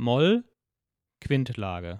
Moll, Quintlage.